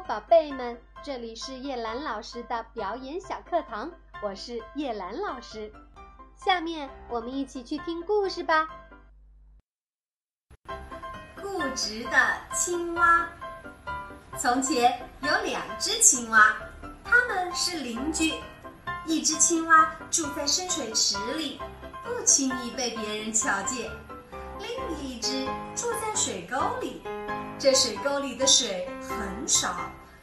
宝贝们，这里是叶兰老师的表演小课堂，我是叶兰老师。下面我们一起去听故事吧。固执的青蛙。从前有两只青蛙，它们是邻居。一只青蛙住在深水池里，不轻易被别人瞧见；另一只住在水沟里。这水沟里的水很少，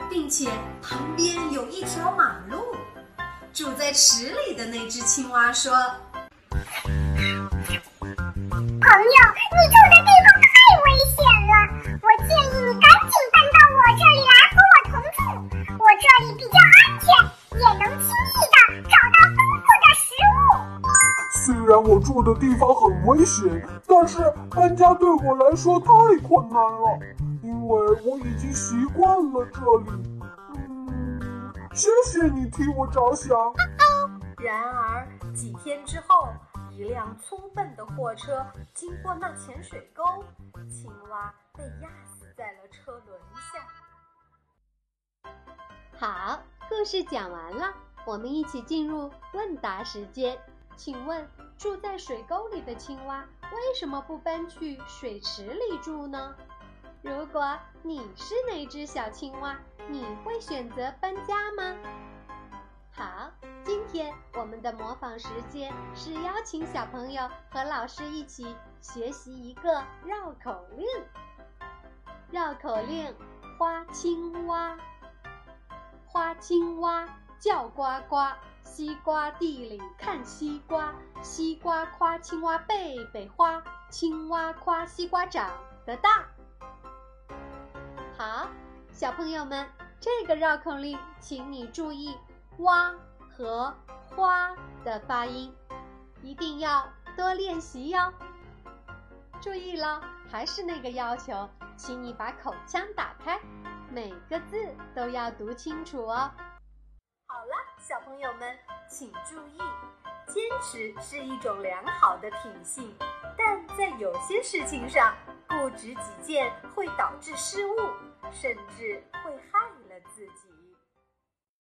并且旁边有一条马路。住在池里的那只青蛙说：“虽然我住的地方很危险，但是搬家对我来说太困难了，因为我已经习惯了这里。嗯，谢谢你替我着想。然而几天之后，一辆粗笨的货车经过那浅水沟，青蛙被压死在了车轮下。好，故事讲完了，我们一起进入问答时间。请问，住在水沟里的青蛙为什么不搬去水池里住呢？如果你是那只小青蛙，你会选择搬家吗？好，今天我们的模仿时间是邀请小朋友和老师一起学习一个绕口令。绕口令：花青蛙，花青蛙叫呱呱。西瓜地里看西瓜，西瓜夸青蛙背背花，青蛙夸西瓜长得大。好，小朋友们，这个绕口令，请你注意“蛙”和“花”的发音，一定要多练习哟。注意了，还是那个要求，请你把口腔打开，每个字都要读清楚哦。好了，小朋友们，请注意，坚持是一种良好的品性，但在有些事情上，固执己见会导致失误，甚至会害了自己。